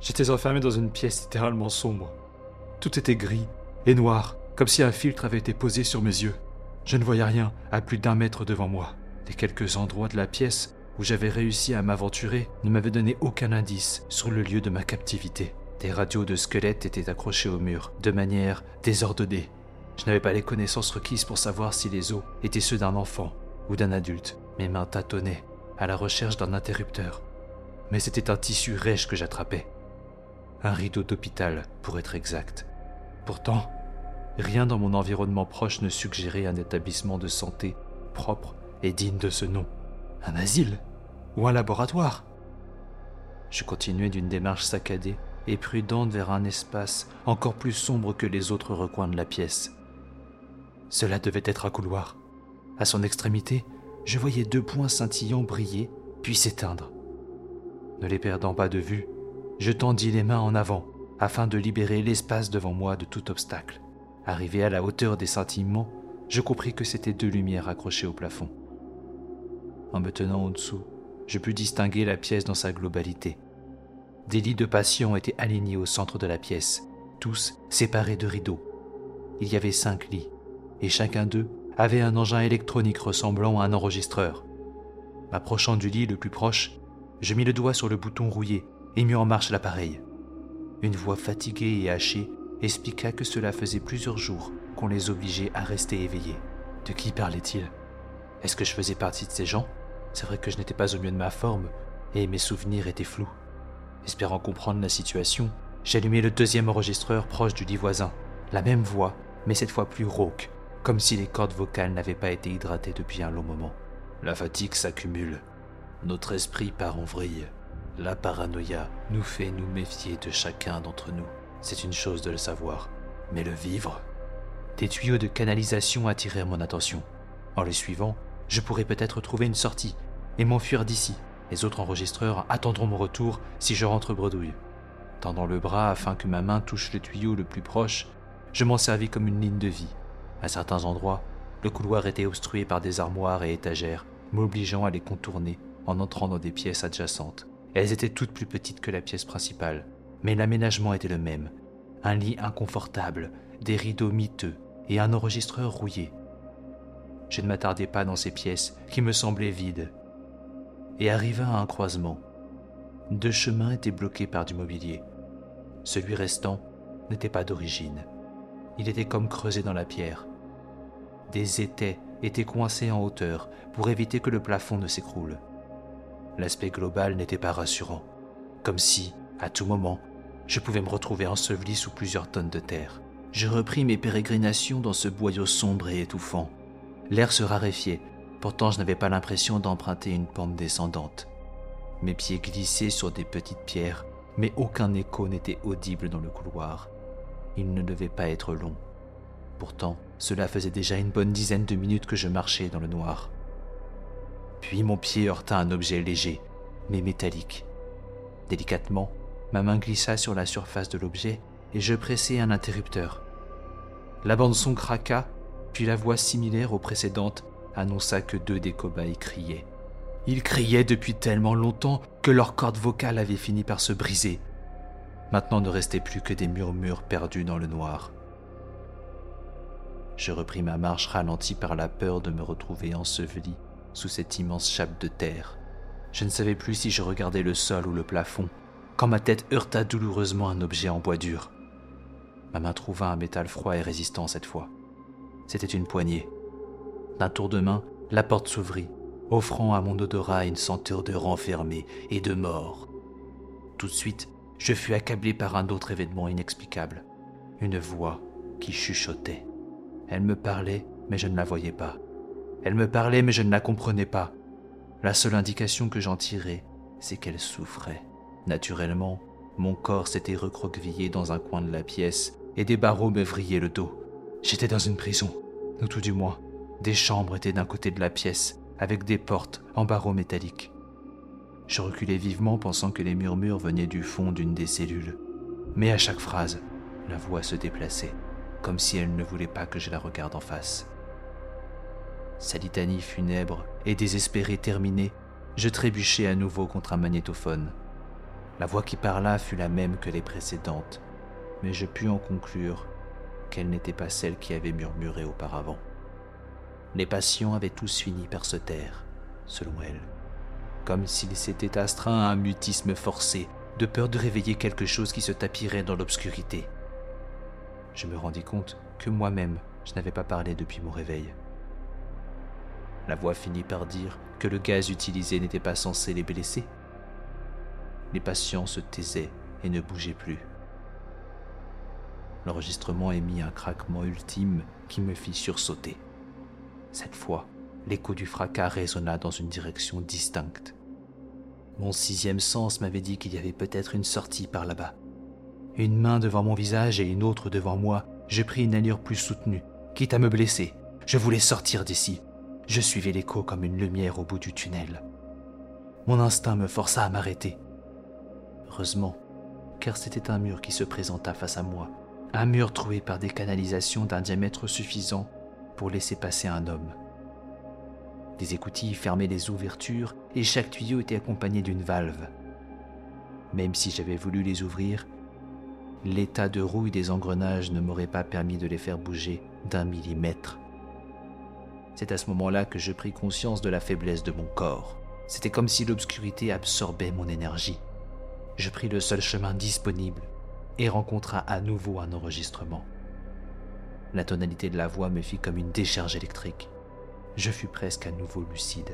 J'étais enfermé dans une pièce littéralement sombre. Tout était gris et noir, comme si un filtre avait été posé sur mes yeux. Je ne voyais rien à plus d'un mètre devant moi. Les quelques endroits de la pièce où j'avais réussi à m'aventurer ne m'avaient donné aucun indice sur le lieu de ma captivité. Des radios de squelettes étaient accrochés au mur, de manière désordonnée. Je n'avais pas les connaissances requises pour savoir si les os étaient ceux d'un enfant ou d'un adulte. Mes mains tâtonnaient à la recherche d'un interrupteur. Mais c'était un tissu rêche que j'attrapais. Un rideau d'hôpital, pour être exact. Pourtant, rien dans mon environnement proche ne suggérait un établissement de santé propre et digne de ce nom. Un asile Ou un laboratoire? Je continuais d'une démarche saccadée et prudente vers un espace encore plus sombre que les autres recoins de la pièce. Cela devait être un couloir. À son extrémité, je voyais deux points scintillants briller, puis s'éteindre. Ne les perdant pas de vue, je tendis les mains en avant afin de libérer l'espace devant moi de tout obstacle. Arrivé à la hauteur des scintillements, je compris que c'étaient deux lumières accrochées au plafond. En me tenant au-dessous, je pus distinguer la pièce dans sa globalité. Des lits de patients étaient alignés au centre de la pièce, tous séparés de rideaux. Il y avait cinq lits, et chacun d'eux avait un engin électronique ressemblant à un enregistreur. M'approchant du lit le plus proche, je mis le doigt sur le bouton rouillé et mis en marche l'appareil. Une voix fatiguée et hachée expliqua que cela faisait plusieurs jours qu'on les obligeait à rester éveillés. De qui parlait-il? Est-ce que je faisais partie de ces gens? C'est vrai que je n'étais pas au mieux de ma forme et mes souvenirs étaient flous. Espérant comprendre la situation, j'allumai le deuxième enregistreur proche du lit voisin. La même voix, mais cette fois plus rauque, comme si les cordes vocales n'avaient pas été hydratées depuis un long moment. La fatigue s'accumule. Notre esprit part en vrille. La paranoïa nous fait nous méfier de chacun d'entre nous. C'est une chose de le savoir. Mais le vivre? Des tuyaux de canalisation attirèrent mon attention. En les suivant, je pourrais peut-être trouver une sortie et m'enfuir d'ici. Les autres enregistreurs attendront mon retour si je rentre bredouille. Tendant le bras afin que ma main touche le tuyau le plus proche, je m'en servis comme une ligne de vie. À certains endroits, le couloir était obstrué par des armoires et étagères, m'obligeant à les contourner en entrant dans des pièces adjacentes. Elles étaient toutes plus petites que la pièce principale, mais l'aménagement était le même. Un lit inconfortable, des rideaux miteux et un enregistreur rouillé. Je ne m'attardai pas dans ces pièces qui me semblaient vides et arriva à un croisement. Deux chemins étaient bloqués par du mobilier. Celui restant n'était pas d'origine. Il était comme creusé dans la pierre. Des étais étaient coincés en hauteur pour éviter que le plafond ne s'écroule. L'aspect global n'était pas rassurant, comme si, à tout moment, je pouvais me retrouver enseveli sous plusieurs tonnes de terre. Je repris mes pérégrinations dans ce boyau sombre et étouffant. L'air se raréfiait Pourtant, je n'avais pas l'impression d'emprunter une pente descendante. Mes pieds glissaient sur des petites pierres, mais aucun écho n'était audible dans le couloir. Il ne devait pas être long. Pourtant, cela faisait déjà une bonne dizaine de minutes que je marchais dans le noir. Puis mon pied heurta un objet léger, mais métallique. Délicatement, ma main glissa sur la surface de l'objet et je pressai un interrupteur. La bande-son craqua, puis la voix similaire aux précédentes annonça que deux des cobayes criaient. Ils criaient depuis tellement longtemps que leurs cordes vocales avaient fini par se briser. Maintenant ne restait plus que des murmures perdus dans le noir. Je repris ma marche ralentie par la peur de me retrouver enseveli sous cette immense chape de terre. Je ne savais plus si je regardais le sol ou le plafond, quand ma tête heurta douloureusement un objet en bois dur. Ma main trouva un métal froid et résistant cette fois. C'était une poignée. D'un tour de main, la porte s'ouvrit, offrant à mon odorat une senteur de renfermé et de mort. Tout de suite, je fus accablé par un autre événement inexplicable. Une voix qui chuchotait. Elle me parlait, mais je ne la voyais pas. Elle me parlait, mais je ne la comprenais pas. La seule indication que j'en tirais, c'est qu'elle souffrait. Naturellement, mon corps s'était recroquevillé dans un coin de la pièce et des barreaux me vrillaient le dos. J'étais dans une prison, ou tout du moins, des chambres étaient d'un côté de la pièce, avec des portes en barreaux métalliques. Je reculai vivement pensant que les murmures venaient du fond d'une des cellules. Mais à chaque phrase, la voix se déplaçait, comme si elle ne voulait pas que je la regarde en face. Sa litanie funèbre et désespérée terminée, je trébuchai à nouveau contre un magnétophone. La voix qui parla fut la même que les précédentes, mais je pus en conclure qu'elle n'était pas celle qui avait murmuré auparavant. Les patients avaient tous fini par se taire, selon elle, comme s'ils s'étaient astreints à un mutisme forcé, de peur de réveiller quelque chose qui se tapirait dans l'obscurité. Je me rendis compte que moi-même, je n'avais pas parlé depuis mon réveil. La voix finit par dire que le gaz utilisé n'était pas censé les blesser. Les patients se taisaient et ne bougeaient plus. L'enregistrement émit un craquement ultime qui me fit sursauter. Cette fois, l'écho du fracas résonna dans une direction distincte. Mon sixième sens m'avait dit qu'il y avait peut-être une sortie par là-bas. Une main devant mon visage et une autre devant moi, je pris une allure plus soutenue, quitte à me blesser. Je voulais sortir d'ici. Je suivais l'écho comme une lumière au bout du tunnel. Mon instinct me força à m'arrêter. Heureusement, car c'était un mur qui se présenta face à moi, un mur troué par des canalisations d'un diamètre suffisant pour laisser passer un homme. Des écoutilles fermaient les ouvertures et chaque tuyau était accompagné d'une valve. Même si j'avais voulu les ouvrir, l'état de rouille des engrenages ne m'aurait pas permis de les faire bouger d'un millimètre. C'est à ce moment-là que je pris conscience de la faiblesse de mon corps. C'était comme si l'obscurité absorbait mon énergie. Je pris le seul chemin disponible et rencontra à nouveau un enregistrement. La tonalité de la voix me fit comme une décharge électrique. Je fus presque à nouveau lucide.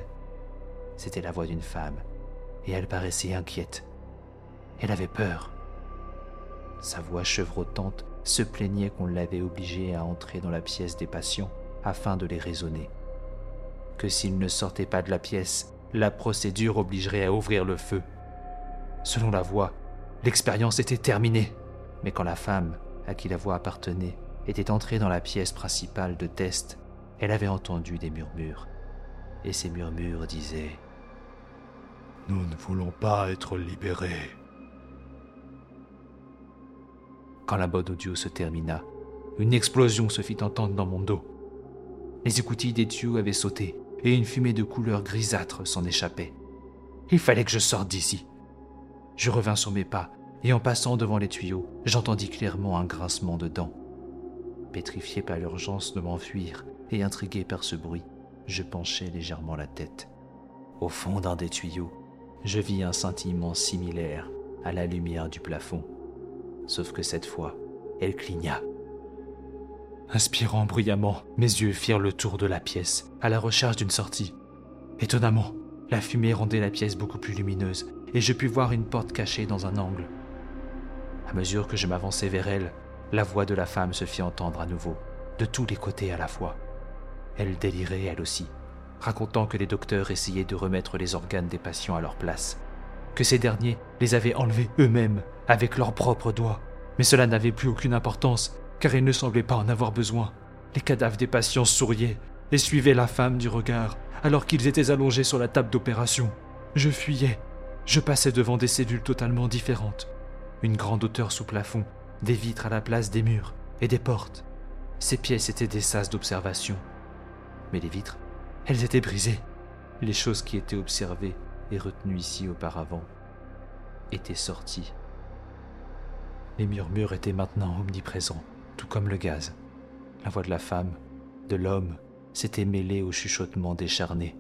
C'était la voix d'une femme, et elle paraissait inquiète. Elle avait peur. Sa voix chevrotante se plaignait qu'on l'avait obligée à entrer dans la pièce des patients afin de les raisonner. Que s'ils ne sortaient pas de la pièce, la procédure obligerait à ouvrir le feu. Selon la voix, l'expérience était terminée. Mais quand la femme, à qui la voix appartenait, était entrée dans la pièce principale de test, elle avait entendu des murmures. Et ces murmures disaient ⁇ Nous ne voulons pas être libérés ⁇ Quand la bonne audio se termina, une explosion se fit entendre dans mon dos. Les écoutilles des tuyaux avaient sauté et une fumée de couleur grisâtre s'en échappait. Il fallait que je sorte d'ici. Je revins sur mes pas et en passant devant les tuyaux, j'entendis clairement un grincement de dents. Pétrifié par l'urgence de m'enfuir et intrigué par ce bruit, je penchai légèrement la tête. Au fond d'un des tuyaux, je vis un scintillement similaire à la lumière du plafond, sauf que cette fois, elle cligna. Inspirant bruyamment, mes yeux firent le tour de la pièce, à la recherche d'une sortie. Étonnamment, la fumée rendait la pièce beaucoup plus lumineuse, et je pus voir une porte cachée dans un angle. À mesure que je m'avançais vers elle, la voix de la femme se fit entendre à nouveau, de tous les côtés à la fois. Elle délirait elle aussi, racontant que les docteurs essayaient de remettre les organes des patients à leur place, que ces derniers les avaient enlevés eux-mêmes avec leurs propres doigts. Mais cela n'avait plus aucune importance, car ils ne semblaient pas en avoir besoin. Les cadavres des patients souriaient et suivaient la femme du regard, alors qu'ils étaient allongés sur la table d'opération. Je fuyais. Je passais devant des cellules totalement différentes. Une grande hauteur sous plafond, des vitres à la place des murs et des portes. Ces pièces étaient des sas d'observation. Mais les vitres, elles étaient brisées. Les choses qui étaient observées et retenues ici auparavant étaient sorties. Les murmures étaient maintenant omniprésents, tout comme le gaz. La voix de la femme, de l'homme, s'était mêlée au chuchotement décharné.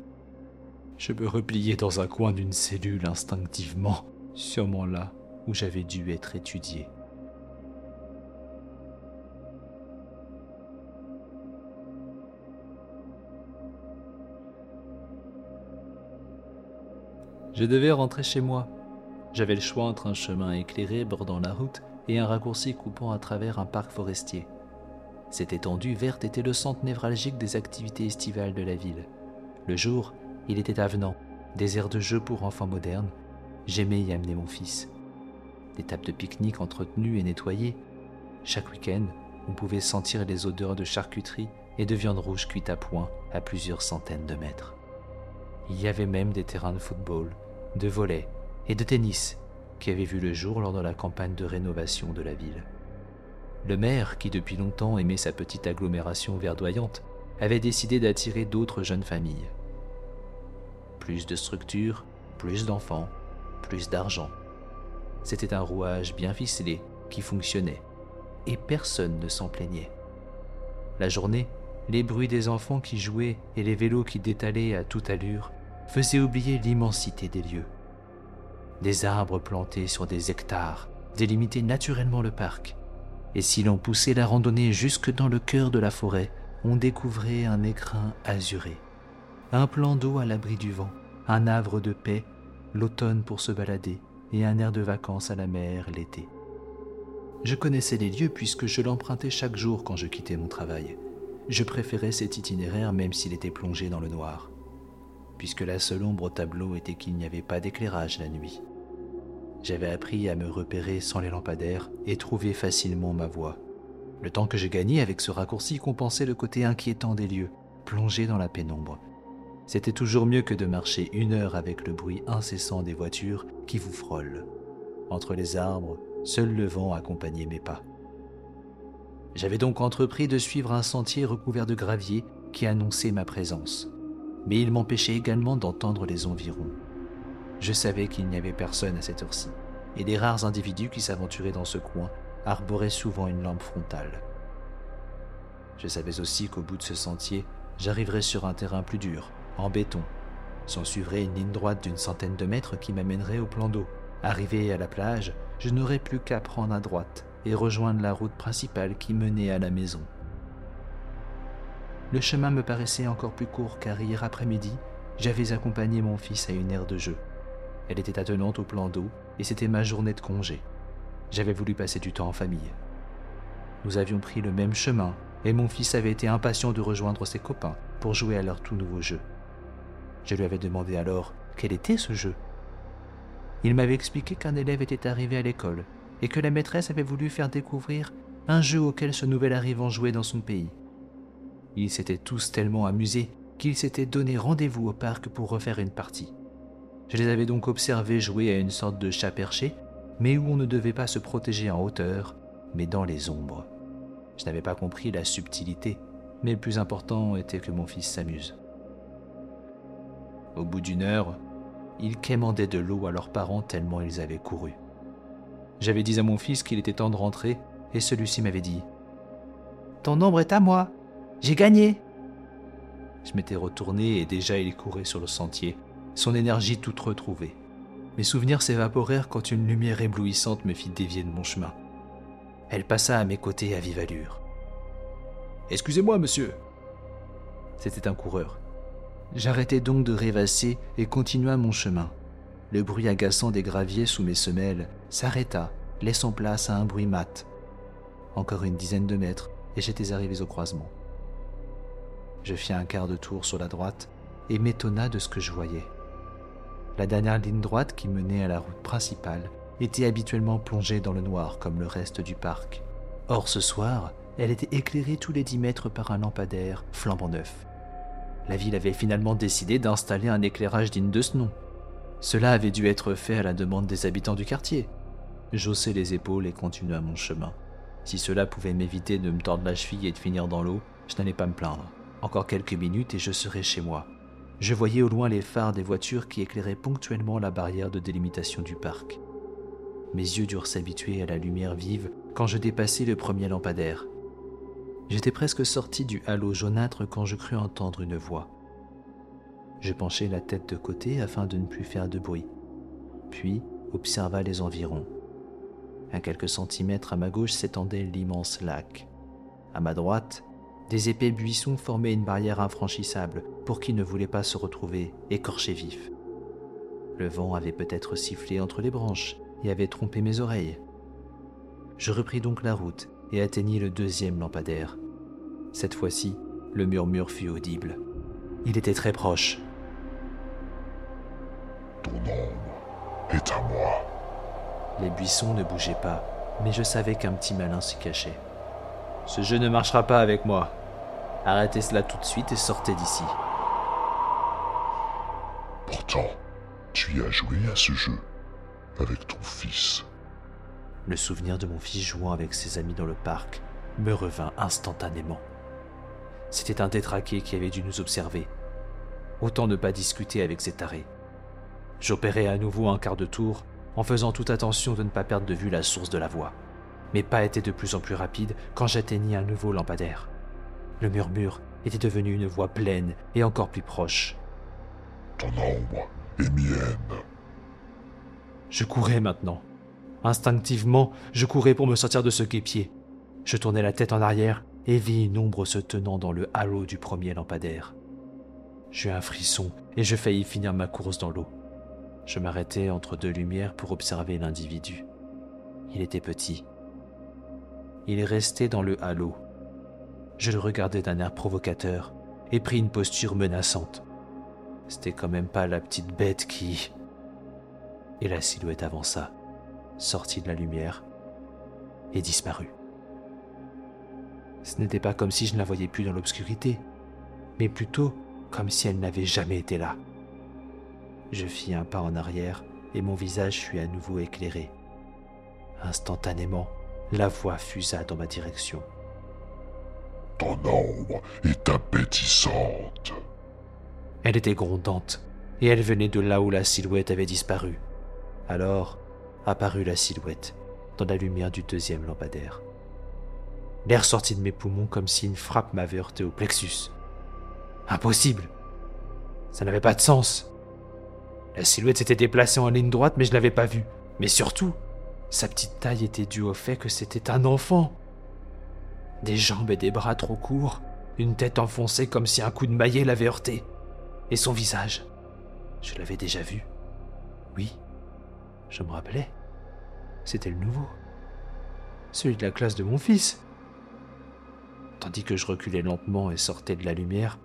Je me repliai dans un coin d'une cellule instinctivement, sûrement là où j'avais dû être étudié. Je devais rentrer chez moi. J'avais le choix entre un chemin éclairé bordant la route et un raccourci coupant à travers un parc forestier. Cette étendue verte était le centre névralgique des activités estivales de la ville. Le jour, il était avenant, des aires de jeu pour enfants modernes. J'aimais y amener mon fils. Des tables de pique-nique entretenues et nettoyées. Chaque week-end, on pouvait sentir les odeurs de charcuterie et de viande rouge cuite à point à plusieurs centaines de mètres. Il y avait même des terrains de football, de volley et de tennis qui avaient vu le jour lors de la campagne de rénovation de la ville. Le maire, qui depuis longtemps aimait sa petite agglomération verdoyante, avait décidé d'attirer d'autres jeunes familles. Plus de structures, plus d'enfants, plus d'argent. C'était un rouage bien ficelé qui fonctionnait, et personne ne s'en plaignait. La journée, les bruits des enfants qui jouaient et les vélos qui détalaient à toute allure faisaient oublier l'immensité des lieux. Des arbres plantés sur des hectares délimitaient naturellement le parc, et si l'on poussait la randonnée jusque dans le cœur de la forêt, on découvrait un écrin azuré, un plan d'eau à l'abri du vent, un havre de paix, l'automne pour se balader, et un air de vacances à la mer l'été. Je connaissais les lieux puisque je l'empruntais chaque jour quand je quittais mon travail. Je préférais cet itinéraire même s'il était plongé dans le noir, puisque la seule ombre au tableau était qu'il n'y avait pas d'éclairage la nuit. J'avais appris à me repérer sans les lampadaires et trouver facilement ma voie. Le temps que j'ai gagné avec ce raccourci compensait le côté inquiétant des lieux, plongés dans la pénombre. C'était toujours mieux que de marcher une heure avec le bruit incessant des voitures qui vous frôlent. Entre les arbres, seul le vent accompagnait mes pas. J'avais donc entrepris de suivre un sentier recouvert de gravier qui annonçait ma présence, mais il m'empêchait également d'entendre les environs. Je savais qu'il n'y avait personne à cette heure-ci, et les rares individus qui s'aventuraient dans ce coin arboraient souvent une lampe frontale. Je savais aussi qu'au bout de ce sentier, j'arriverais sur un terrain plus dur, en béton. S'en suivrait une ligne droite d'une centaine de mètres qui m'amènerait au plan d'eau. Arrivé à la plage, je n'aurais plus qu'à prendre à droite et rejoindre la route principale qui menait à la maison. Le chemin me paraissait encore plus court car hier après-midi, j'avais accompagné mon fils à une aire de jeu. Elle était attenante au plan d'eau et c'était ma journée de congé. J'avais voulu passer du temps en famille. Nous avions pris le même chemin et mon fils avait été impatient de rejoindre ses copains pour jouer à leur tout nouveau jeu. Je lui avais demandé alors quel était ce jeu. Il m'avait expliqué qu'un élève était arrivé à l'école et que la maîtresse avait voulu faire découvrir un jeu auquel ce nouvel arrivant jouait dans son pays. Ils s'étaient tous tellement amusés qu'ils s'étaient donné rendez-vous au parc pour refaire une partie. Je les avais donc observés jouer à une sorte de chat perché, mais où on ne devait pas se protéger en hauteur, mais dans les ombres. Je n'avais pas compris la subtilité, mais le plus important était que mon fils s'amuse. Au bout d'une heure, ils quémandaient de l'eau à leurs parents tellement ils avaient couru. J'avais dit à mon fils qu'il était temps de rentrer, et celui-ci m'avait dit Ton ombre est à moi, j'ai gagné. Je m'étais retourné et déjà il courait sur le sentier, son énergie toute retrouvée. Mes souvenirs s'évaporèrent quand une lumière éblouissante me fit dévier de mon chemin. Elle passa à mes côtés à vive allure. Excusez-moi, monsieur. C'était un coureur. J'arrêtai donc de rêvasser et continua mon chemin. Le bruit agaçant des graviers sous mes semelles s'arrêta, laissant place à un bruit mat. Encore une dizaine de mètres, et j'étais arrivé au croisement. Je fis un quart de tour sur la droite et m'étonna de ce que je voyais. La dernière ligne droite qui menait à la route principale était habituellement plongée dans le noir comme le reste du parc. Or ce soir, elle était éclairée tous les dix mètres par un lampadaire flambant neuf. La ville avait finalement décidé d'installer un éclairage digne de ce nom. Cela avait dû être fait à la demande des habitants du quartier. J'ossai les épaules et continua mon chemin. Si cela pouvait m'éviter de me tordre la cheville et de finir dans l'eau, je n'allais pas me plaindre. Encore quelques minutes et je serais chez moi. Je voyais au loin les phares des voitures qui éclairaient ponctuellement la barrière de délimitation du parc. Mes yeux durent s'habituer à la lumière vive quand je dépassai le premier lampadaire. J'étais presque sorti du halo jaunâtre quand je crus entendre une voix. Je penchai la tête de côté afin de ne plus faire de bruit, puis observa les environs. À quelques centimètres à ma gauche s'étendait l'immense lac. À ma droite, des épais buissons formaient une barrière infranchissable pour qui ne voulait pas se retrouver écorché vif. Le vent avait peut-être sifflé entre les branches et avait trompé mes oreilles. Je repris donc la route et atteignis le deuxième lampadaire. Cette fois-ci, le murmure fut audible. Il était très proche. Ton ombre est à moi. Les buissons ne bougeaient pas, mais je savais qu'un petit malin s'y cachait. Ce jeu ne marchera pas avec moi. Arrêtez cela tout de suite et sortez d'ici. Pourtant, tu y as joué à ce jeu avec ton fils. Le souvenir de mon fils jouant avec ses amis dans le parc me revint instantanément. C'était un détraqué qui avait dû nous observer. Autant ne pas discuter avec ces tarés. J'opérai à nouveau un quart de tour en faisant toute attention de ne pas perdre de vue la source de la voix. Mes pas étaient de plus en plus rapides quand j'atteignis un nouveau lampadaire. Le murmure était devenu une voix pleine et encore plus proche. Ton ombre est mienne. Je courais maintenant. Instinctivement, je courais pour me sortir de ce guépier. Je tournai la tête en arrière et vis une ombre se tenant dans le halo du premier lampadaire. J'eus un frisson et je faillis finir ma course dans l'eau. Je m'arrêtai entre deux lumières pour observer l'individu. Il était petit. Il restait dans le halo. Je le regardais d'un air provocateur et pris une posture menaçante. C'était quand même pas la petite bête qui... Et la silhouette avança, sortit de la lumière et disparut. Ce n'était pas comme si je ne la voyais plus dans l'obscurité, mais plutôt comme si elle n'avait jamais été là. Je fis un pas en arrière et mon visage fut à nouveau éclairé. Instantanément, la voix fusa dans ma direction. Ton ombre est appétissante. Elle était grondante, et elle venait de là où la silhouette avait disparu. Alors apparut la silhouette, dans la lumière du deuxième lampadaire. L'air sortit de mes poumons comme si une frappe m'avait heurté au plexus. Impossible. Ça n'avait pas de sens. La silhouette s'était déplacée en ligne droite, mais je ne l'avais pas vue. Mais surtout, sa petite taille était due au fait que c'était un enfant. Des jambes et des bras trop courts, une tête enfoncée comme si un coup de maillet l'avait heurté. Et son visage, je l'avais déjà vu. Oui, je me rappelais. C'était le nouveau. Celui de la classe de mon fils. Tandis que je reculais lentement et sortais de la lumière,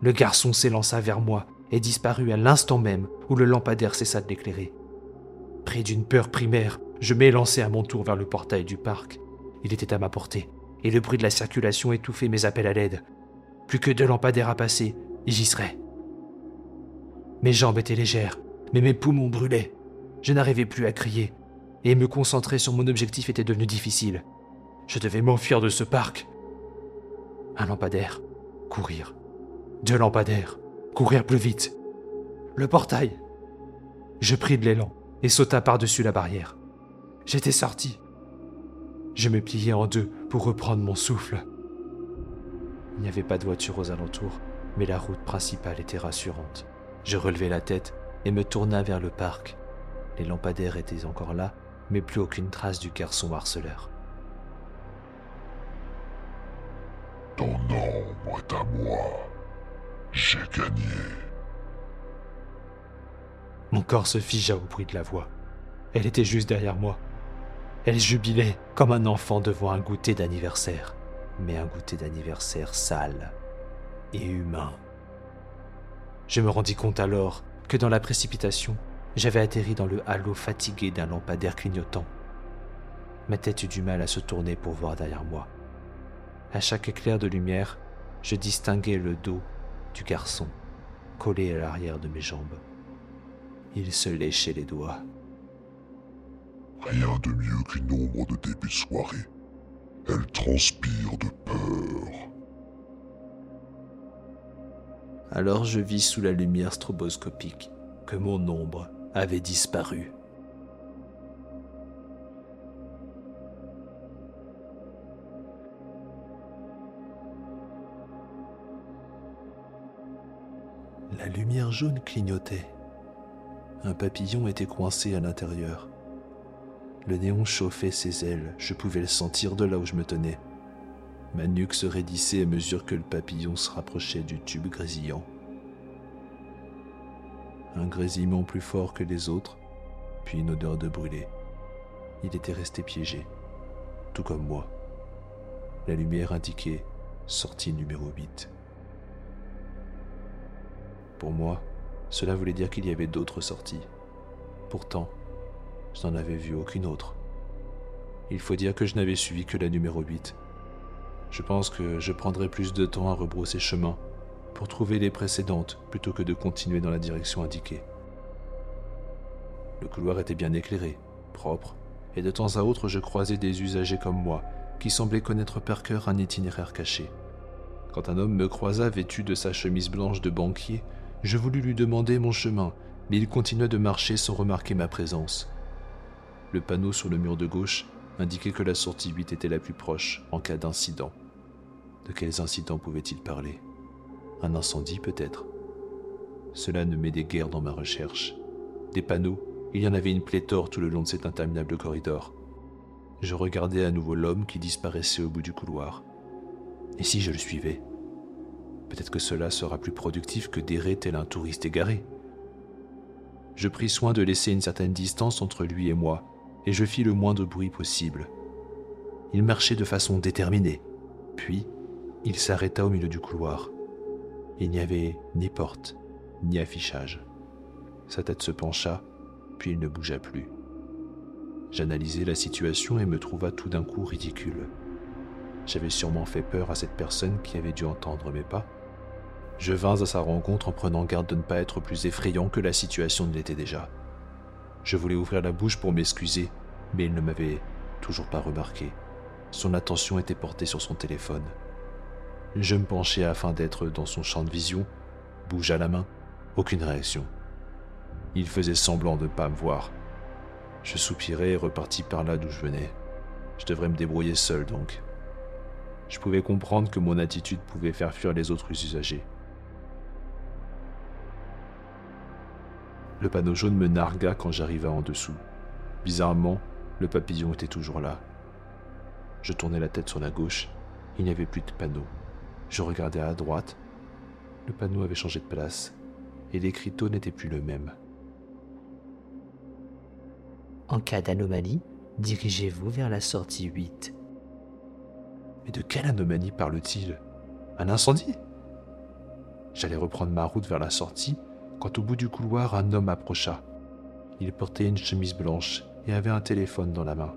le garçon s'élança vers moi et disparut à l'instant même où le lampadaire cessa de l'éclairer. Pris d'une peur primaire, je m'élançai à mon tour vers le portail du parc. Il était à ma portée, et le bruit de la circulation étouffait mes appels à l'aide. Plus que deux lampadaires à passer, j'y serais. Mes jambes étaient légères, mais mes poumons brûlaient. Je n'arrivais plus à crier, et me concentrer sur mon objectif était devenu difficile. Je devais m'enfuir de ce parc. Un lampadaire, courir. Deux lampadaires, courir plus vite. Le portail. Je pris de l'élan et sauta par-dessus la barrière. J'étais sorti. Je me pliai en deux pour reprendre mon souffle. Il n'y avait pas de voiture aux alentours, mais la route principale était rassurante. Je relevai la tête et me tourna vers le parc. Les lampadaires étaient encore là, mais plus aucune trace du garçon harceleur. Ton ombre est à moi. J'ai gagné. Mon corps se figea au bruit de la voix. Elle était juste derrière moi. Elle jubilait comme un enfant devant un goûter d'anniversaire, mais un goûter d'anniversaire sale et humain. Je me rendis compte alors que dans la précipitation, j'avais atterri dans le halo fatigué d'un lampadaire clignotant. Ma tête eut du mal à se tourner pour voir derrière moi. À chaque éclair de lumière, je distinguais le dos du garçon collé à l'arrière de mes jambes. Il se léchait les doigts. Rien de mieux qu'une ombre de début soirée. Elle transpire de peur. Alors je vis sous la lumière stroboscopique que mon ombre avait disparu. La lumière jaune clignotait. Un papillon était coincé à l'intérieur. Le néon chauffait ses ailes, je pouvais le sentir de là où je me tenais. Ma nuque se raidissait à mesure que le papillon se rapprochait du tube grésillant. Un grésillement plus fort que les autres, puis une odeur de brûlé. Il était resté piégé, tout comme moi. La lumière indiquait sortie numéro 8. Pour moi, cela voulait dire qu'il y avait d'autres sorties. Pourtant, je n'en avais vu aucune autre. Il faut dire que je n'avais suivi que la numéro 8. Je pense que je prendrais plus de temps à rebrousser chemin pour trouver les précédentes plutôt que de continuer dans la direction indiquée. Le couloir était bien éclairé, propre, et de temps à autre je croisais des usagers comme moi qui semblaient connaître par cœur un itinéraire caché. Quand un homme me croisa vêtu de sa chemise blanche de banquier, je voulus lui demander mon chemin, mais il continua de marcher sans remarquer ma présence. Le panneau sur le mur de gauche indiquait que la sortie 8 était la plus proche en cas d'incident. De quels incidents pouvait-il parler? Un incendie peut-être? Cela ne m'aidait guère dans ma recherche. Des panneaux, il y en avait une pléthore tout le long de cet interminable corridor. Je regardais à nouveau l'homme qui disparaissait au bout du couloir. Et si je le suivais? Peut-être que cela sera plus productif que d'errer tel un touriste égaré. Je pris soin de laisser une certaine distance entre lui et moi, et je fis le moins de bruit possible. Il marchait de façon déterminée, puis il s'arrêta au milieu du couloir. Il n'y avait ni porte, ni affichage. Sa tête se pencha, puis il ne bougea plus. J'analysai la situation et me trouva tout d'un coup ridicule. J'avais sûrement fait peur à cette personne qui avait dû entendre mes pas. Je vins à sa rencontre en prenant garde de ne pas être plus effrayant que la situation ne l'était déjà. Je voulais ouvrir la bouche pour m'excuser, mais il ne m'avait toujours pas remarqué. Son attention était portée sur son téléphone. Je me penchai afin d'être dans son champ de vision, bougea la main, aucune réaction. Il faisait semblant de ne pas me voir. Je soupirai et repartis par là d'où je venais. Je devrais me débrouiller seul donc. Je pouvais comprendre que mon attitude pouvait faire fuir les autres usagers. Le panneau jaune me nargua quand j'arriva en dessous. Bizarrement, le papillon était toujours là. Je tournai la tête sur la gauche. Il n'y avait plus de panneau. Je regardais à droite. Le panneau avait changé de place et l'écriteau n'était plus le même. En cas d'anomalie, dirigez-vous vers la sortie 8. Mais de quelle anomalie parle-t-il? Un incendie? J'allais reprendre ma route vers la sortie quand au bout du couloir un homme approcha. Il portait une chemise blanche et avait un téléphone dans la main.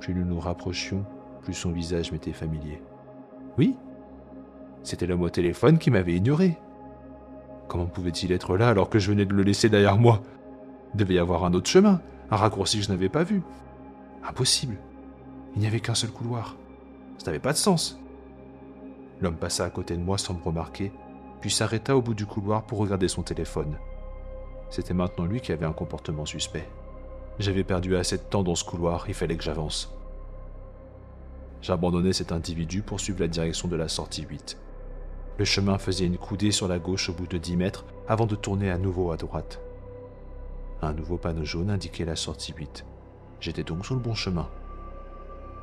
Plus nous nous rapprochions, plus son visage m'était familier. Oui, c'était l'homme au téléphone qui m'avait ignoré. Comment pouvait-il être là alors que je venais de le laisser derrière moi? Il devait y avoir un autre chemin, un raccourci que je n'avais pas vu. Impossible. Il n'y avait qu'un seul couloir. Ça n'avait pas de sens. L'homme passa à côté de moi sans me remarquer, puis s'arrêta au bout du couloir pour regarder son téléphone. C'était maintenant lui qui avait un comportement suspect. J'avais perdu assez de temps dans ce couloir, il fallait que j'avance. J'abandonnai cet individu pour suivre la direction de la sortie 8. Le chemin faisait une coudée sur la gauche au bout de 10 mètres avant de tourner à nouveau à droite. Un nouveau panneau jaune indiquait la sortie 8. J'étais donc sur le bon chemin.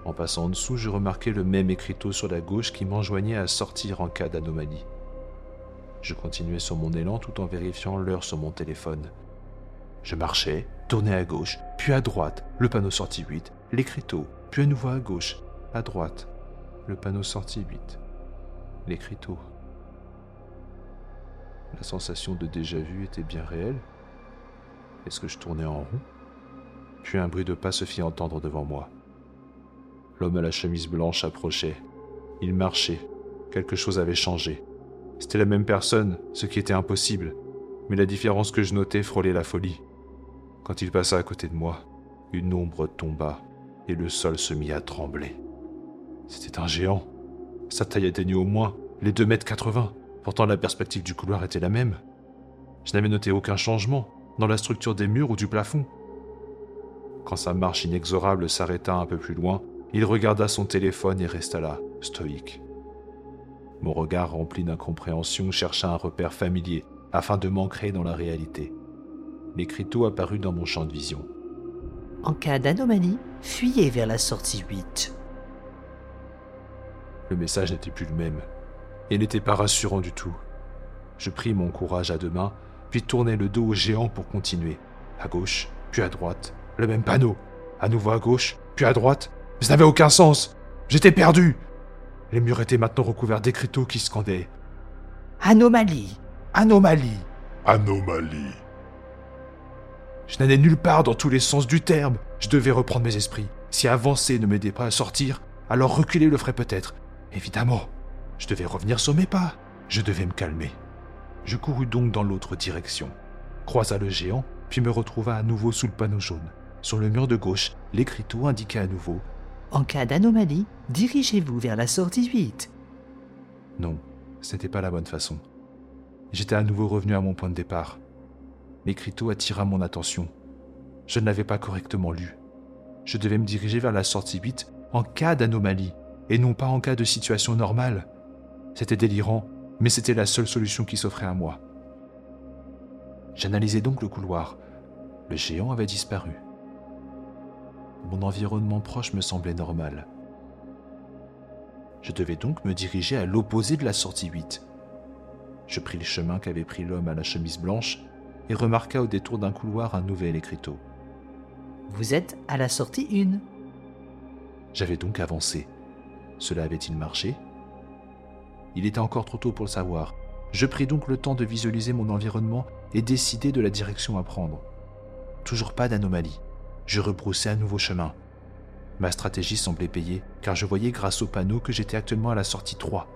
En passant en dessous, je remarquai le même écriteau sur la gauche qui m'enjoignait à sortir en cas d'anomalie. Je continuais sur mon élan tout en vérifiant l'heure sur mon téléphone. Je marchais, tournais à gauche, puis à droite, le panneau sortie 8, l'écriteau, puis à nouveau à gauche, à droite, le panneau sortie 8, l'écriteau. La sensation de déjà-vu était bien réelle. Est-ce que je tournais en rond? Puis un bruit de pas se fit entendre devant moi. L'homme à la chemise blanche approchait. Il marchait. Quelque chose avait changé. C'était la même personne, ce qui était impossible, mais la différence que je notais frôlait la folie. Quand il passa à côté de moi, une ombre tomba et le sol se mit à trembler. C'était un géant. Sa taille atteignait au moins les 2 mètres 80. Pourtant la perspective du couloir était la même. Je n'avais noté aucun changement dans la structure des murs ou du plafond. Quand sa marche inexorable s'arrêta un peu plus loin, il regarda son téléphone et resta là, stoïque. Mon regard rempli d'incompréhension chercha un repère familier afin de m'ancrer dans la réalité. L'écriteau apparut dans mon champ de vision. En cas d'anomalie, fuyez vers la sortie 8. Le message n'était plus le même et n'était pas rassurant du tout. Je pris mon courage à deux mains, puis tournai le dos au géant pour continuer. À gauche, puis à droite, le même panneau. À nouveau à gauche, puis à droite, ça n'avait aucun sens. J'étais perdu. Les murs étaient maintenant recouverts d'écriteaux qui scandaient. Anomalie. Anomalie. Anomalie. Je n'allais nulle part dans tous les sens du terme. Je devais reprendre mes esprits. Si avancer ne m'aidait pas à sortir, alors reculer le ferait peut-être. Évidemment. Je devais revenir sur mes pas. Je devais me calmer. Je courus donc dans l'autre direction, croisa le géant, puis me retrouva à nouveau sous le panneau jaune. Sur le mur de gauche, l'écriteau indiquait à nouveau En cas d'anomalie, dirigez-vous vers la sortie 8. Non, ce n'était pas la bonne façon. J'étais à nouveau revenu à mon point de départ. L'écriteau attira mon attention. Je ne l'avais pas correctement lu. Je devais me diriger vers la sortie 8 en cas d'anomalie, et non pas en cas de situation normale. C'était délirant, mais c'était la seule solution qui s'offrait à moi. J'analysais donc le couloir. Le géant avait disparu. Mon environnement proche me semblait normal. Je devais donc me diriger à l'opposé de la sortie 8. Je pris le chemin qu'avait pris l'homme à la chemise blanche et remarqua au détour d'un couloir un nouvel écriteau. Vous êtes à la sortie 1. J'avais donc avancé. Cela avait-il marché? Il était encore trop tôt pour le savoir. Je pris donc le temps de visualiser mon environnement et décider de la direction à prendre. Toujours pas d'anomalie. Je rebroussais un nouveau chemin. Ma stratégie semblait payer, car je voyais grâce au panneau que j'étais actuellement à la sortie 3.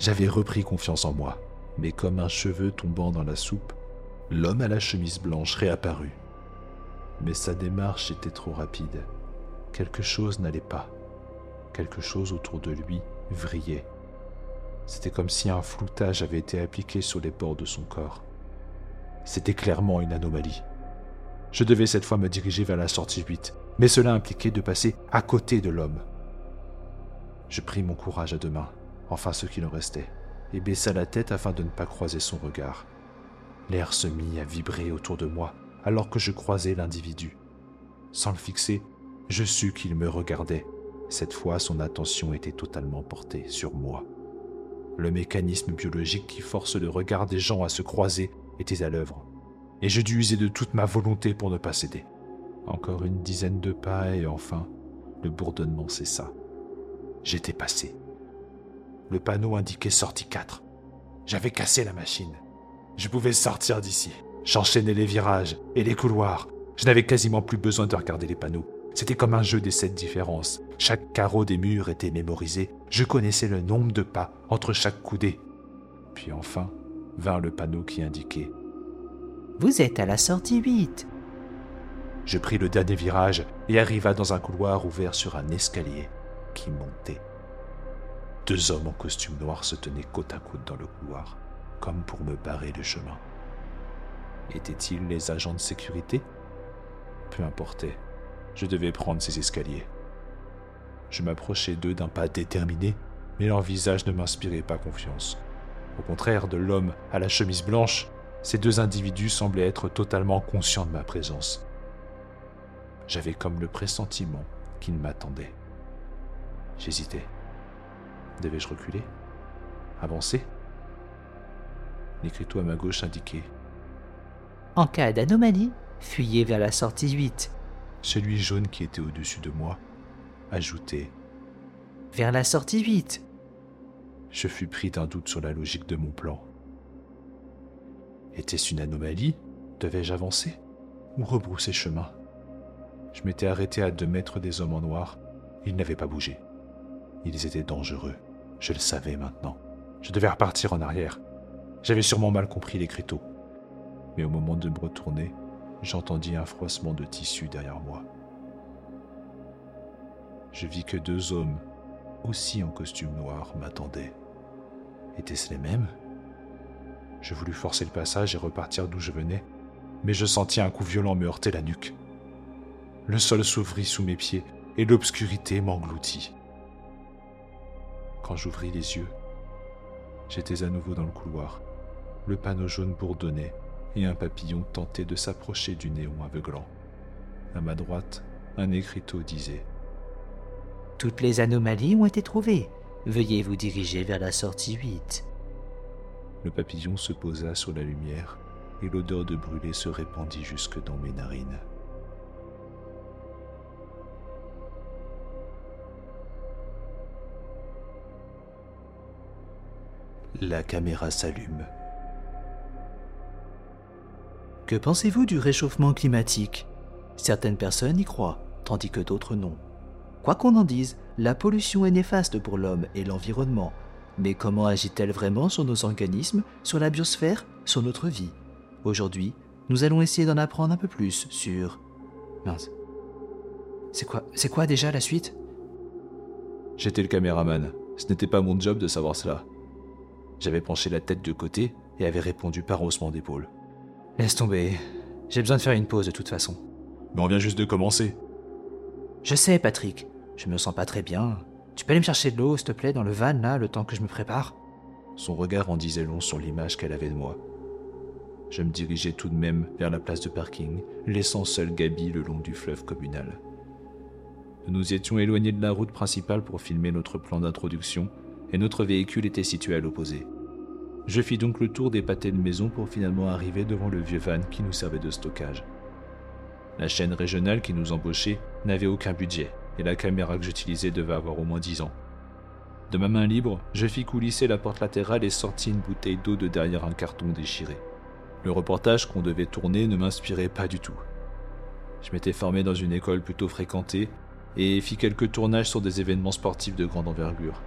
J'avais repris confiance en moi, mais comme un cheveu tombant dans la soupe, l'homme à la chemise blanche réapparut. Mais sa démarche était trop rapide. Quelque chose n'allait pas. Quelque chose autour de lui vrillait. C'était comme si un floutage avait été appliqué sur les bords de son corps. C'était clairement une anomalie. Je devais cette fois me diriger vers la sortie 8, mais cela impliquait de passer à côté de l'homme. Je pris mon courage à deux mains, enfin ce qu'il en restait, et baissa la tête afin de ne pas croiser son regard. L'air se mit à vibrer autour de moi alors que je croisais l'individu. Sans le fixer, je sus qu'il me regardait. Cette fois, son attention était totalement portée sur moi. Le mécanisme biologique qui force le regard des gens à se croiser était à l'œuvre, et je dus user de toute ma volonté pour ne pas céder. Encore une dizaine de pas et enfin, le bourdonnement cessa. J'étais passé. Le panneau indiquait sortie 4. J'avais cassé la machine. Je pouvais sortir d'ici. J'enchaînais les virages et les couloirs. Je n'avais quasiment plus besoin de regarder les panneaux. C'était comme un jeu des sept différences. Chaque carreau des murs était mémorisé. Je connaissais le nombre de pas entre chaque coudée. Puis enfin, vint le panneau qui indiquait Vous êtes à la sortie 8. Je pris le dernier virage et arriva dans un couloir ouvert sur un escalier qui montait. Deux hommes en costume noir se tenaient côte à côte dans le couloir, comme pour me barrer le chemin. Étaient-ils les agents de sécurité? Peu importait, je devais prendre ces escaliers. Je m'approchais d'eux d'un pas déterminé, mais leur visage ne m'inspirait pas confiance. Au contraire de l'homme à la chemise blanche, ces deux individus semblaient être totalement conscients de ma présence. J'avais comme le pressentiment qu'ils m'attendaient. J'hésitais. Devais-je reculer? Avancer? L'écriteau à ma gauche indiquait En cas d'anomalie, fuyez vers la sortie 8. Celui jaune qui était au-dessus de moi ajoutait Vers la sortie 8. Je fus pris d'un doute sur la logique de mon plan. Était-ce une anomalie? Devais-je avancer? Ou rebrousser chemin Je m'étais arrêté à deux mètres des hommes en noir. Ils n'avaient pas bougé. Ils étaient dangereux. Je le savais maintenant. Je devais repartir en arrière. J'avais sûrement mal compris l'écriteau. Mais au moment de me retourner, j'entendis un froissement de tissu derrière moi. Je vis que deux hommes, aussi en costume noir, m'attendaient. Étaient-ce les mêmes? Je voulus forcer le passage et repartir d'où je venais, mais je sentis un coup violent me heurter la nuque. Le sol s'ouvrit sous mes pieds et l'obscurité m'engloutit. Quand j'ouvris les yeux, j'étais à nouveau dans le couloir. Le panneau jaune bourdonnait et un papillon tentait de s'approcher du néon aveuglant. À ma droite, un écriteau disait Toutes les anomalies ont été trouvées. Veuillez vous diriger vers la sortie 8. Le papillon se posa sur la lumière et l'odeur de brûlé se répandit jusque dans mes narines. La caméra s'allume. Que pensez-vous du réchauffement climatique? Certaines personnes y croient, tandis que d'autres non. Quoi qu'on en dise, la pollution est néfaste pour l'homme et l'environnement. Mais comment agit-elle vraiment sur nos organismes, sur la biosphère, sur notre vie? Aujourd'hui, nous allons essayer d'en apprendre un peu plus sur... Mince. C'est quoi, c'est quoi déjà la suite? J'étais le caméraman. Ce n'était pas mon job de savoir cela. J'avais penché la tête de côté et avait répondu par haussement d'épaule. Laisse tomber. J'ai besoin de faire une pause de toute façon. Mais on vient juste de commencer. Je sais, Patrick. Je me sens pas très bien. Tu peux aller me chercher de l'eau, s'il te plaît, dans le van, là, le temps que je me prépare? Son regard en disait long sur l'image qu'elle avait de moi. Je me dirigeais tout de même vers la place de parking, laissant seul Gabi le long du fleuve communal. Nous nous étions éloignés de la route principale pour filmer notre plan d'introduction, et notre véhicule était situé à l'opposé. Je fis donc le tour des pâtés de maison pour finalement arriver devant le vieux van qui nous servait de stockage. La chaîne régionale qui nous embauchait n'avait aucun budget, et la caméra que j'utilisais devait avoir au moins 10 ans. De ma main libre, je fis coulisser la porte latérale et sortis une bouteille d'eau de derrière un carton déchiré. Le reportage qu'on devait tourner ne m'inspirait pas du tout. Je m'étais formé dans une école plutôt fréquentée et fis quelques tournages sur des événements sportifs de grande envergure.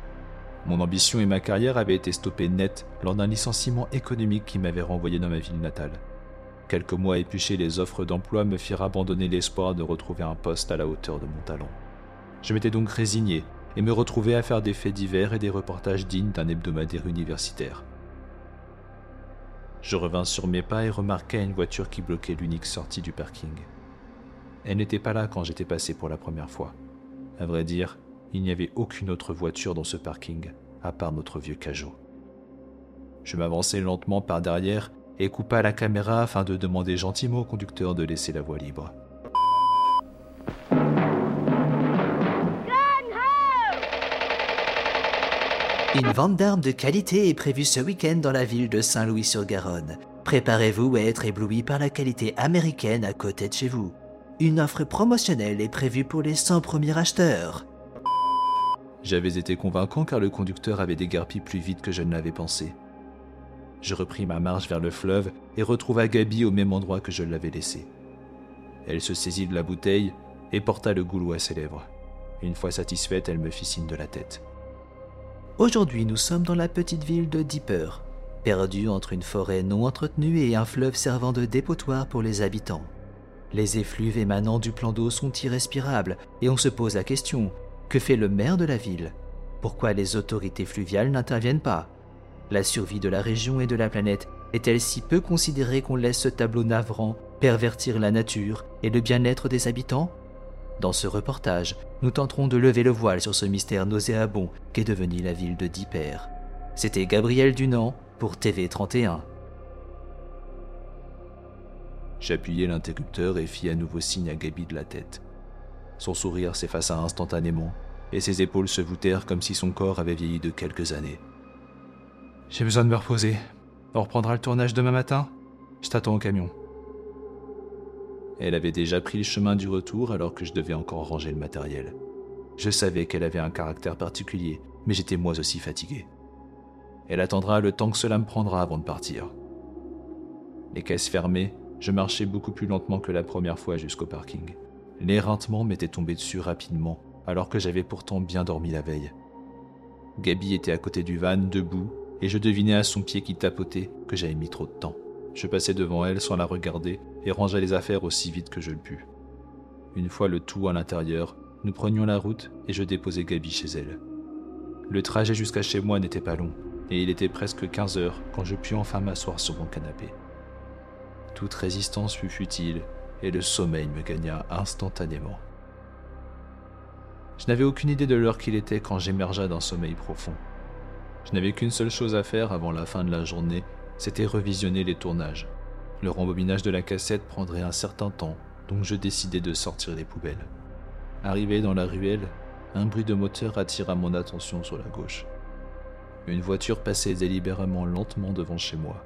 Mon ambition et ma carrière avaient été stoppées net lors d'un licenciement économique qui m'avait renvoyé dans ma ville natale. Quelques mois épluchés les offres d'emploi me firent abandonner l'espoir de retrouver un poste à la hauteur de mon talent. Je m'étais donc résigné et me retrouvais à faire des faits divers et des reportages dignes d'un hebdomadaire universitaire. Je revins sur mes pas et remarquai une voiture qui bloquait l'unique sortie du parking. Elle n'était pas là quand j'étais passé pour la première fois. À vrai dire, il n'y avait aucune autre voiture dans ce parking, à part notre vieux Cajot. Je m'avançai lentement par derrière et coupa la caméra afin de demander gentiment au conducteur de laisser la voie libre. Une vente d'armes de qualité est prévue ce week-end dans la ville de Saint-Louis-sur-Garonne. Préparez-vous à être ébloui par la qualité américaine à côté de chez vous. Une offre promotionnelle est prévue pour les 100 premiers acheteurs. J'avais été convaincant car le conducteur avait dégarpi plus vite que je ne l'avais pensé. Je repris ma marche vers le fleuve et retrouva Gabi au même endroit que je l'avais laissé. Elle se saisit de la bouteille et porta le goulot à ses lèvres. Une fois satisfaite, elle me fit signe de la tête. Aujourd'hui, nous sommes dans la petite ville de Dipper, perdue entre une forêt non entretenue et un fleuve servant de dépotoir pour les habitants. Les effluves émanant du plan d'eau sont irrespirables et on se pose la question que fait le maire de la ville? Pourquoi les autorités fluviales n'interviennent pas? La survie de la région et de la planète est-elle si peu considérée qu'on laisse ce tableau navrant pervertir la nature et le bien-être des habitants? Dans ce reportage, nous tenterons de lever le voile sur ce mystère nauséabond qu'est devenue la ville de Dipper. C'était Gabriel Dunant pour TV31. J'appuyai l'interrupteur et fis à nouveau signe à Gabi de la tête. Son sourire s'effaça instantanément et ses épaules se voûtèrent comme si son corps avait vieilli de quelques années. J'ai besoin de me reposer. On reprendra le tournage demain matin? Je t'attends au camion. Elle avait déjà pris le chemin du retour alors que je devais encore ranger le matériel. Je savais qu'elle avait un caractère particulier, mais j'étais moi aussi fatigué. Elle attendra le temps que cela me prendra avant de partir. Les caisses fermées, je marchais beaucoup plus lentement que la première fois jusqu'au parking. L'éreintement m'était tombé dessus rapidement, alors que j'avais pourtant bien dormi la veille. Gabi était à côté du van, debout, et je devinais à son pied qui tapotait que j'avais mis trop de temps. Je passais devant elle sans la regarder et rangeais les affaires aussi vite que je le pus. Une fois le tout à l'intérieur, nous prenions la route et je déposais Gabi chez elle. Le trajet jusqu'à chez moi n'était pas long, et il était presque 15 heures quand je pus enfin m'asseoir sur mon canapé. Toute résistance fut futile, et le sommeil me gagna instantanément. Je n'avais aucune idée de l'heure qu'il était quand j'émergea d'un sommeil profond. Je n'avais qu'une seule chose à faire avant la fin de la journée c'était revisionner les tournages. Le rembobinage de la cassette prendrait un certain temps, donc je décidai de sortir les poubelles. Arrivé dans la ruelle, un bruit de moteur attira mon attention sur la gauche. Une voiture passait délibérément lentement devant chez moi.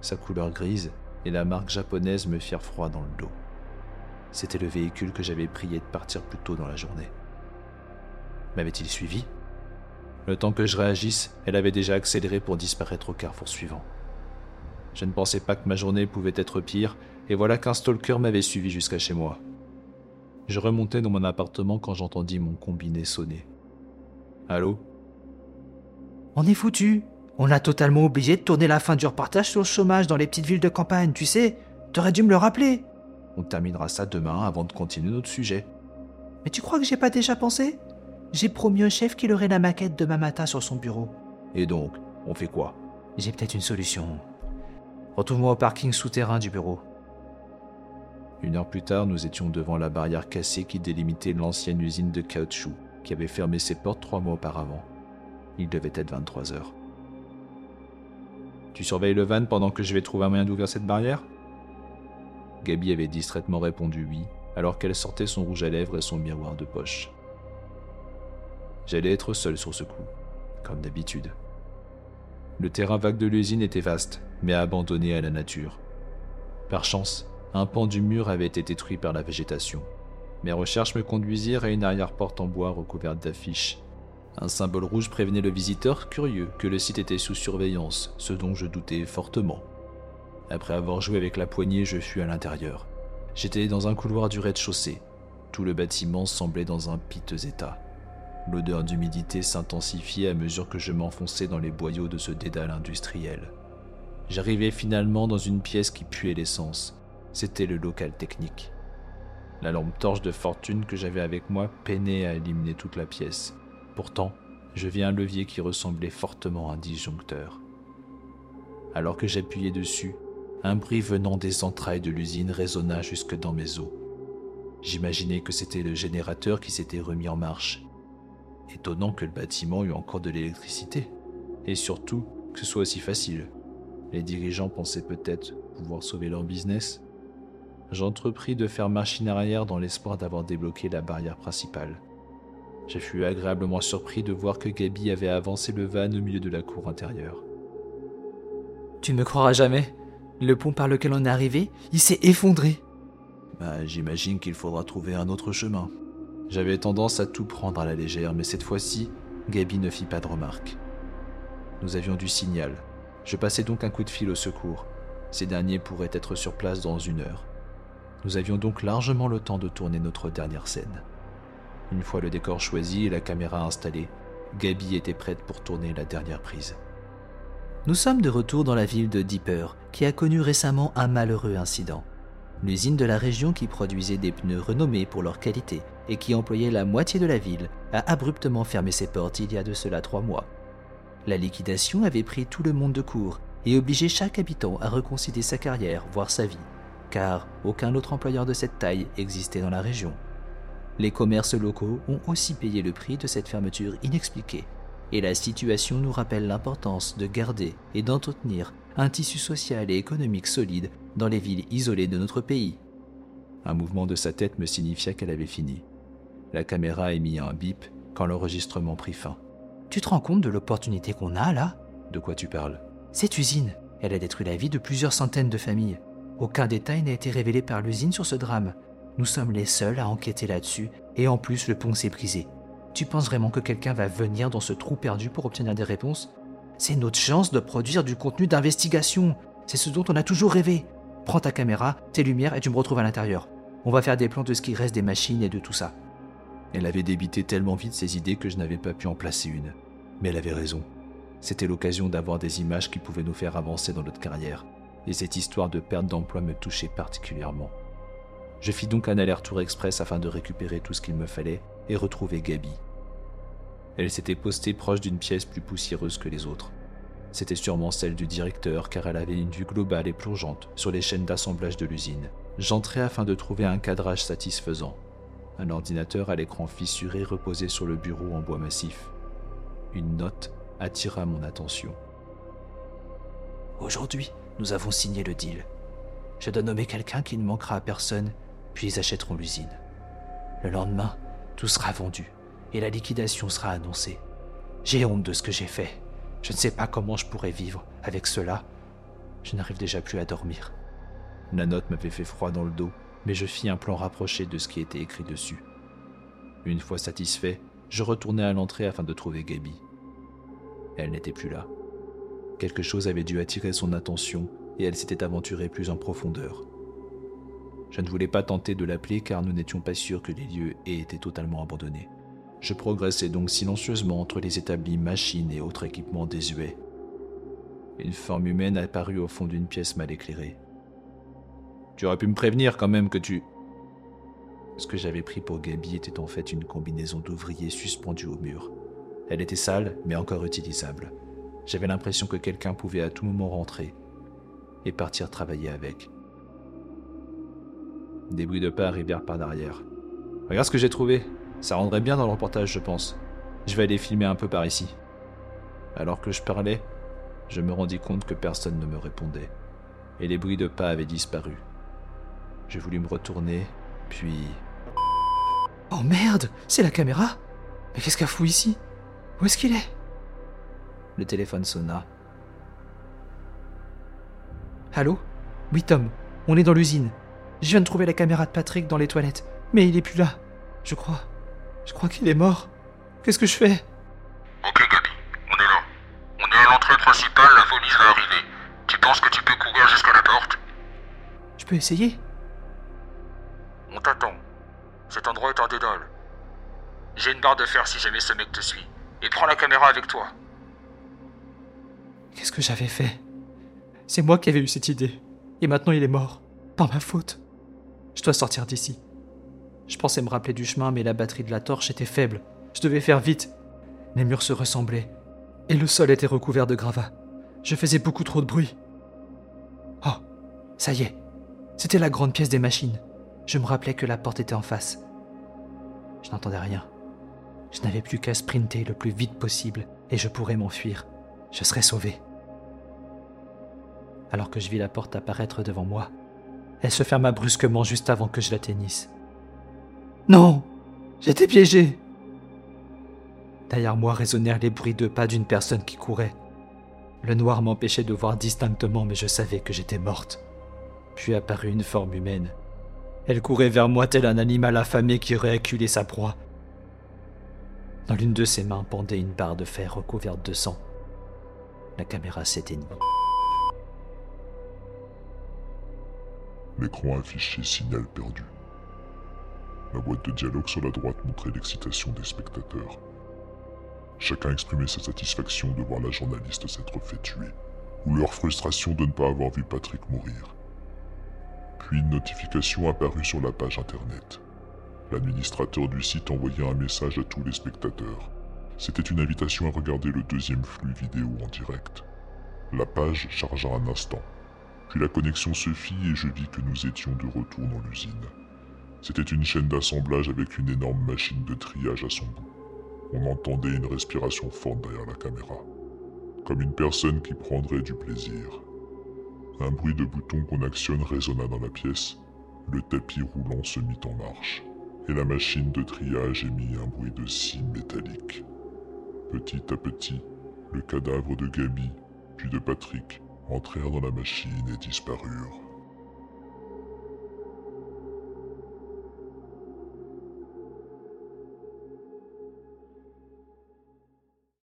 Sa couleur grise et la marque japonaise me firent froid dans le dos. C'était le véhicule que j'avais prié de partir plus tôt dans la journée. M'avait-il suivi? Le temps que je réagisse, elle avait déjà accéléré pour disparaître au carrefour suivant. Je ne pensais pas que ma journée pouvait être pire, et voilà qu'un stalker m'avait suivi jusqu'à chez moi. Je remontais dans mon appartement quand j'entendis mon combiné sonner. Allô? On est foutu. On a totalement oublié de tourner la fin du reportage sur le chômage dans les petites villes de campagne, tu sais. T'aurais dû me le rappeler. On terminera ça demain avant de continuer notre sujet. Mais tu crois que j'ai pas déjà pensé? J'ai promis au chef qu'il aurait la maquette demain matin sur son bureau. Et donc, on fait quoi? J'ai peut-être une solution. Retrouve-moi au parking souterrain du bureau. Une heure plus tard, nous étions devant la barrière cassée qui délimitait l'ancienne usine de caoutchouc qui avait fermé ses portes trois mois auparavant. Il devait être 23 heures. Tu surveilles le van pendant que je vais trouver un moyen d'ouvrir cette barrière? Gabi avait distraitement répondu oui, alors qu'elle sortait son rouge à lèvres et son miroir de poche. J'allais être seul sur ce coup, comme d'habitude. Le terrain vague de l'usine était vaste, mais abandonné à la nature. Par chance, un pan du mur avait été détruit par la végétation. Mes recherches me conduisirent à une arrière-porte en bois recouverte d'affiches. Un symbole rouge prévenait le visiteur curieux que le site était sous surveillance, ce dont je doutais fortement. Après avoir joué avec la poignée, je fus à l'intérieur. J'étais dans un couloir du rez-de-chaussée. Tout le bâtiment semblait dans un piteux état. L'odeur d'humidité s'intensifiait à mesure que je m'enfonçais dans les boyaux de ce dédale industriel. J'arrivais finalement dans une pièce qui puait l'essence. C'était le local technique. La lampe torche de fortune que j'avais avec moi peinait à éliminer toute la pièce. Pourtant, je vis un levier qui ressemblait fortement à un disjoncteur. Alors que j'appuyais dessus, un bruit venant des entrailles de l'usine résonna jusque dans mes os. J'imaginais que c'était le générateur qui s'était remis en marche. Étonnant que le bâtiment eût encore de l'électricité. Et surtout, que ce soit aussi facile. Les dirigeants pensaient peut-être pouvoir sauver leur business j'entrepris de faire machine arrière dans l'espoir d'avoir débloqué la barrière principale. Je fus agréablement surpris de voir que Gabi avait avancé le van au milieu de la cour intérieure. Tu ne me croiras jamais. Le pont par lequel on est arrivé, il s'est effondré. Bah, j'imagine qu'il faudra trouver un autre chemin. J'avais tendance à tout prendre à la légère, mais cette fois-ci, Gabi ne fit pas de remarques. Nous avions du signal. Je passai donc un coup de fil au secours. Ces derniers pourraient être sur place dans une heure. Nous avions donc largement le temps de tourner notre dernière scène. Une fois le décor choisi et la caméra installée, Gabi était prête pour tourner la dernière prise. Nous sommes de retour dans la ville de Dieper, qui a connu récemment un malheureux incident. L'usine de la région qui produisait des pneus renommés pour leur qualité et qui employait la moitié de la ville a abruptement fermé ses portes il y a de cela trois mois. La liquidation avait pris tout le monde de court et obligé chaque habitant à reconsidérer sa carrière, voire sa vie car aucun autre employeur de cette taille existait dans la région. Les commerces locaux ont aussi payé le prix de cette fermeture inexpliquée, et la situation nous rappelle l'importance de garder et d'entretenir un tissu social et économique solide dans les villes isolées de notre pays. Un mouvement de sa tête me signifia qu'elle avait fini. La caméra émit un bip quand l'enregistrement prit fin. Tu te rends compte de l'opportunité qu'on a là? De quoi tu parles? Cette usine, elle a détruit la vie de plusieurs centaines de familles. Aucun détail n'a été révélé par l'usine sur ce drame. Nous sommes les seuls à enquêter là-dessus, et en plus le pont s'est brisé. Tu penses vraiment que quelqu'un va venir dans ce trou perdu pour obtenir des réponses? C'est notre chance de produire du contenu d'investigation. C'est ce dont on a toujours rêvé. Prends ta caméra, tes lumières et tu me retrouves à l'intérieur. On va faire des plans de ce qui reste des machines et de tout ça. Elle avait débité tellement vite ses idées que je n'avais pas pu en placer une. Mais elle avait raison. C'était l'occasion d'avoir des images qui pouvaient nous faire avancer dans notre carrière et cette histoire de perte d'emploi me touchait particulièrement. Je fis donc un aller-retour express afin de récupérer tout ce qu'il me fallait et retrouver Gabi. Elle s'était postée proche d'une pièce plus poussiéreuse que les autres. C'était sûrement celle du directeur car elle avait une vue globale et plongeante sur les chaînes d'assemblage de l'usine. J'entrai afin de trouver un cadrage satisfaisant. Un ordinateur à l'écran fissuré reposait sur le bureau en bois massif. Une note attira mon attention. Aujourd'hui, nous avons signé le deal. Je dois nommer quelqu'un qui ne manquera à personne, puis ils achèteront l'usine. Le lendemain, tout sera vendu et la liquidation sera annoncée. J'ai honte de ce que j'ai fait. Je ne sais pas comment je pourrais vivre avec cela. Je n'arrive déjà plus à dormir. La note m'avait fait froid dans le dos, mais je fis un plan rapproché de ce qui était écrit dessus. Une fois satisfait, je retournai à l'entrée afin de trouver Gaby. Elle n'était plus là. Quelque chose avait dû attirer son attention et elle s'était aventurée plus en profondeur. Je ne voulais pas tenter de l'appeler car nous n'étions pas sûrs que les lieux aient été totalement abandonnés. Je progressais donc silencieusement entre les établis machines et autres équipements désuets. Une forme humaine apparut au fond d'une pièce mal éclairée. Tu aurais pu me prévenir quand même que tu... Ce que j'avais pris pour Gabi était en fait une combinaison d'ouvriers suspendue au mur. Elle était sale, mais encore utilisable. J'avais l'impression que quelqu'un pouvait à tout moment rentrer et partir travailler avec. Des bruits de pas arrivèrent par derrière. Regarde ce que j'ai trouvé. Ça rendrait bien dans le reportage, je pense. Je vais aller filmer un peu par ici. Alors que je parlais, je me rendis compte que personne ne me répondait, et les bruits de pas avaient disparu. Je voulus me retourner, puis... Oh merde C'est la caméra Mais qu'est-ce qu'elle fout ici? Où est-ce qu'il est, Le téléphone sonna. Allô? Oui Tom, on est dans l'usine. Je viens de trouver la caméra de Patrick dans les toilettes, mais il est plus là. Je crois. Je crois qu'il est mort. Qu'est-ce que je fais? Ok Gabi, on est là. On est à l'entrée principale, la police va arriver. Tu penses que tu peux courir jusqu'à la porte? Je peux essayer On t'attend. Cet endroit est en dédale. J'ai une barre de fer si jamais ce mec te suit. Et prends la caméra avec toi. Qu'est-ce que j'avais fait? C'est moi qui avais eu cette idée. Et maintenant il est mort. Par ma faute. Je dois sortir d'ici. Je pensais me rappeler du chemin, mais la batterie de la torche était faible. Je devais faire vite. Les murs se ressemblaient. Et le sol était recouvert de gravats. Je faisais beaucoup trop de bruit. Oh, ça y est. C'était la grande pièce des machines. Je me rappelais que la porte était en face. Je n'entendais rien. Je n'avais plus qu'à sprinter le plus vite possible et je pourrais m'enfuir. Je serais sauvé. Alors que je vis la porte apparaître devant moi, elle se ferma brusquement juste avant que je l'atteignisse. Non J'étais piégé Derrière moi résonnèrent les bruits de pas d'une personne qui courait. Le noir m'empêchait de voir distinctement, mais je savais que j'étais morte. Puis apparut une forme humaine. Elle courait vers moi tel un animal affamé qui aurait acculé sa proie. Dans l'une de ses mains pendait une barre de fer recouverte de sang. La caméra s'éteignit. L'écran affiché signal perdu. La boîte de dialogue sur la droite montrait l'excitation des spectateurs. Chacun exprimait sa satisfaction de voir la journaliste s'être fait tuer, ou leur frustration de ne pas avoir vu Patrick mourir. Puis une notification apparut sur la page internet. L'administrateur du site envoyait un message à tous les spectateurs. C'était une invitation à regarder le deuxième flux vidéo en direct. La page chargea un instant. Puis la connexion se fit et je vis que nous étions de retour dans l'usine. C'était une chaîne d'assemblage avec une énorme machine de triage à son bout. On entendait une respiration forte derrière la caméra, comme une personne qui prendrait du plaisir. Un bruit de bouton qu'on actionne résonna dans la pièce, le tapis roulant se mit en marche, et la machine de triage émit un bruit de scie métallique. Petit à petit, le cadavre de Gabi, puis de Patrick, entrèrent dans la machine et disparurent.